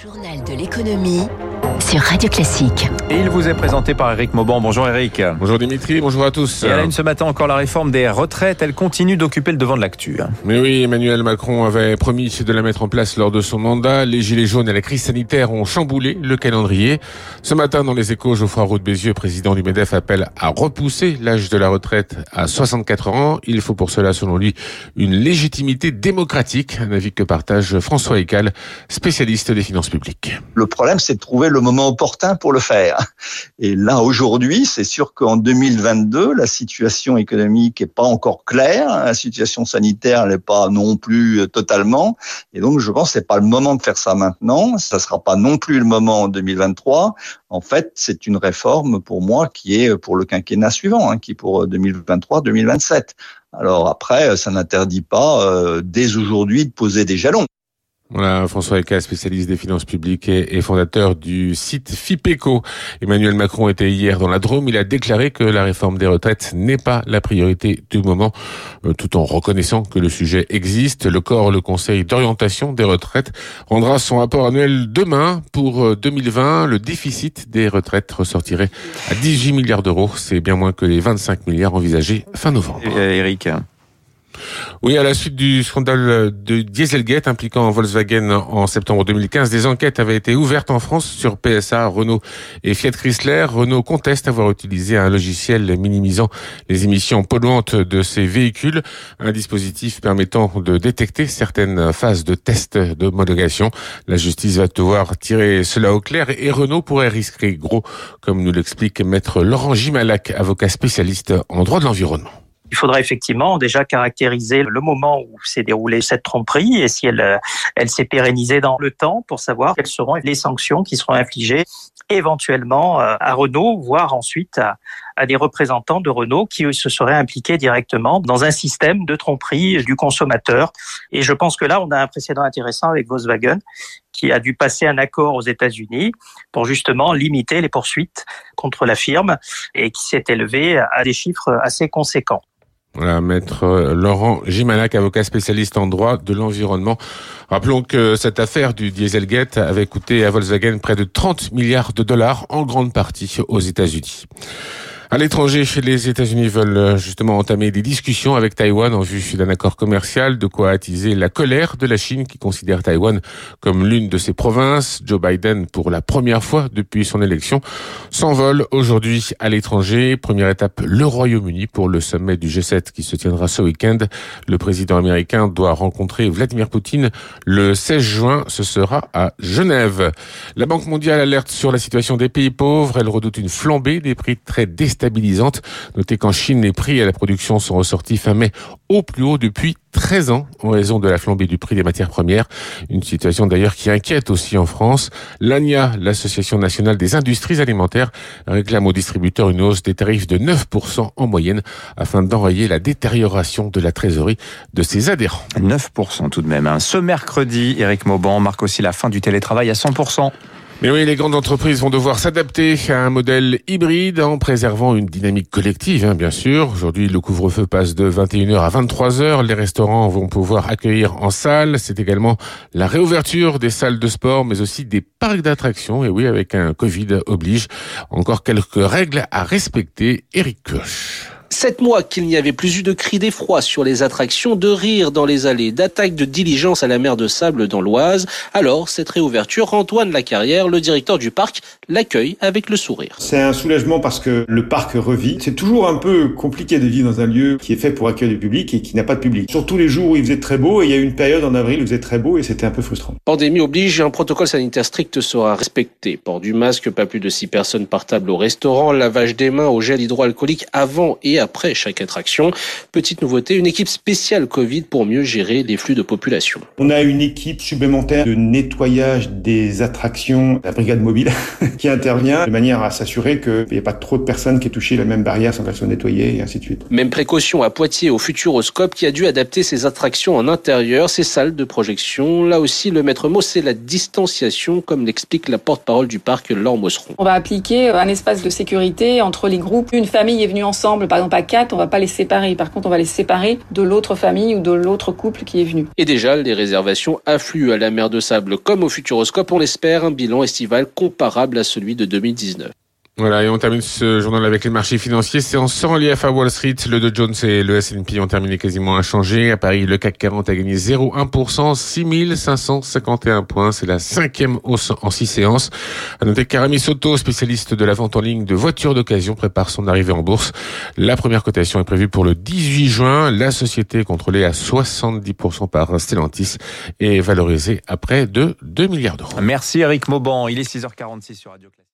journal de l'économie sur Radio Classique. Et il vous est présenté par Eric Mauban. Bonjour Eric. Bonjour Dimitri, bonjour à tous. Et à la une ce matin encore la réforme des retraites, elle continue d'occuper le devant de l'actu. hein. Mais oui, Emmanuel Macron avait promis de la mettre en place lors de son mandat. Les gilets jaunes et la crise sanitaire ont chamboulé le calendrier. Ce matin, dans les échos, Geoffroy Roux de Bézieux, président du MEDEF, appelle à repousser l'âge de la retraite à 64 ans. Il faut pour cela, selon lui, une légitimité démocratique, un avis que partage François Ecal, spécialiste des finances publiques. Le problème, c'est de trouver le moment opportun pour le faire. Et là, aujourd'hui, c'est sûr qu'en 2022, la situation économique est pas encore claire. La situation sanitaire n'est pas non plus euh, totalement. Et donc, je pense que c'est pas le moment de faire ça maintenant. Ça sera pas non plus le moment en 2023. En fait, c'est une réforme pour moi qui est pour le quinquennat suivant, hein, qui est pour 2023-2027. Alors après, ça n'interdit pas euh, dès aujourd'hui de poser des jalons. Voilà, François Eka, spécialiste des finances publiques et, fondateur du site FIPECO. Emmanuel Macron était hier dans la Drôme. Il a déclaré que la réforme des retraites n'est pas la priorité du moment, euh, tout en reconnaissant que le sujet existe. Le corps, le Conseil d'orientation des retraites, rendra son rapport annuel demain. Pour euh, 2020, le déficit des retraites ressortirait à 18 milliards d'euros. C'est bien moins que les 25 milliards envisagés fin novembre. Euh, Eric. Oui, à la suite du scandale de Dieselgate impliquant Volkswagen en septembre 2015, des enquêtes avaient été ouvertes en France sur PSA, Renault et Fiat Chrysler. Renault conteste avoir utilisé un logiciel minimisant les émissions polluantes de ses véhicules, un dispositif permettant de détecter certaines phases de test d'homologation. La justice va devoir tirer cela au clair et Renault pourrait risquer gros, comme nous l'explique maître Laurent Gimalac, avocat spécialiste en droit de l'environnement. Il faudra effectivement déjà caractériser le moment où s'est déroulée cette tromperie et si elle, euh, elle s'est pérennisée dans le temps pour savoir quelles seront les sanctions qui seront infligées éventuellement euh, à Renault, voire ensuite à, à des représentants de Renault qui se seraient impliqués directement dans un système de tromperie du consommateur. Et je pense que là, on a un précédent intéressant avec Volkswagen qui a dû passer un accord aux États-Unis pour justement limiter les poursuites contre la firme et qui s'est élevé à des chiffres assez conséquents. Voilà, maître Laurent Gimalac, avocat spécialiste en droit de l'environnement. Rappelons que cette affaire du Dieselgate avait coûté à Volkswagen près de 30 milliards de dollars, en grande partie aux États-Unis. À l'étranger, les États-Unis veulent justement entamer des discussions avec Taïwan en vue d'un accord commercial, de quoi attiser la colère de la Chine qui considère Taïwan comme l'une de ses provinces. Joe Biden, pour la première fois depuis son élection, s'envole aujourd'hui à l'étranger. Première étape, le Royaume-Uni pour le sommet du G7 qui se tiendra ce week-end. Le président américain doit rencontrer Vladimir Poutine le 16 juin. Ce sera à Genève. La Banque mondiale alerte sur la situation des pays pauvres. Elle redoute une flambée des prix très déstabilisés déstabilisante. Notez qu'en Chine, les prix à la production sont ressortis fin mai au plus haut depuis 13 ans en raison de la flambée du prix des matières premières. Une situation d'ailleurs qui inquiète aussi en France. L'ANIA, l'Association nationale des industries alimentaires, réclame aux distributeurs une hausse des tarifs de 9% en moyenne afin d'enrayer la détérioration de la trésorerie de ses adhérents. 9% tout de même. hein. Ce mercredi, Eric Mauban marque aussi la fin du télétravail à 100%. Mais oui, les grandes entreprises vont devoir s'adapter à un modèle hybride en préservant une dynamique collective, hein, bien sûr. Aujourd'hui, le couvre-feu passe de 21h à 23h. Les restaurants vont pouvoir accueillir en salle. C'est également la réouverture des salles de sport, mais aussi des parcs d'attractions. Et oui, avec un Covid oblige. Encore quelques règles à respecter. Eric Koch. Sept mois qu'il n'y avait plus eu de cris d'effroi sur les attractions, de rire dans les allées, d'attaques de diligence à la mer de Sable dans l'Oise. Alors, cette réouverture, Antoine Lacarrière, le directeur du parc, l'accueille avec le sourire. C'est un soulagement parce que le parc revit. C'est toujours un peu compliqué de vivre dans un lieu qui est fait pour accueillir du public et qui n'a pas de public. Surtout les jours où il faisait très beau et il y a eu une période en avril où il faisait très beau et c'était un peu frustrant. Pandémie oblige, un protocole sanitaire strict sera respecté. Port du masque, pas plus de six personnes par table au restaurant, lavage des mains au gel hydroalcoolique avant et après chaque attraction. Petite nouveauté, une équipe spéciale Covid pour mieux gérer les flux de population. On a une équipe supplémentaire de nettoyage des attractions, la brigade mobile, qui intervient de manière à s'assurer qu'il n'y ait pas trop de personnes qui aient touché la même barrière sans qu'elles soient nettoyées et ainsi de suite. Même précaution à Poitiers au Futuroscope qui a dû adapter ses attractions en intérieur, ses salles de projection. Là aussi, le maître mot, c'est la distanciation, comme l'explique la porte-parole du parc, Laure Mosseron. On va appliquer un espace de sécurité entre les groupes. Une famille est venue ensemble, par exemple on va pas les séparer. Par contre, on va les séparer de l'autre famille ou de l'autre couple qui est venu. Et déjà, les réservations affluent à la mer de Sable comme au Futuroscope. On l'espère, un bilan estival comparable à celui de 2019. Voilà, et on termine ce journal avec les marchés financiers. En sans relief à Wall Street. Le Dow Jones et le S&P ont terminé quasiment inchangés. À Paris, le CAC 40 a gagné 0,1%, 6551 points. C'est la cinquième hausse en six séances. À noter Soto, spécialiste de la vente en ligne de voitures d'occasion, prépare son arrivée en bourse. La première cotation est prévue pour le 18 juin. La société contrôlée à 70% par Stellantis est valorisée à près de 2 milliards d'euros. Merci Eric Mauban. Il est 6h46 sur Radio Classique.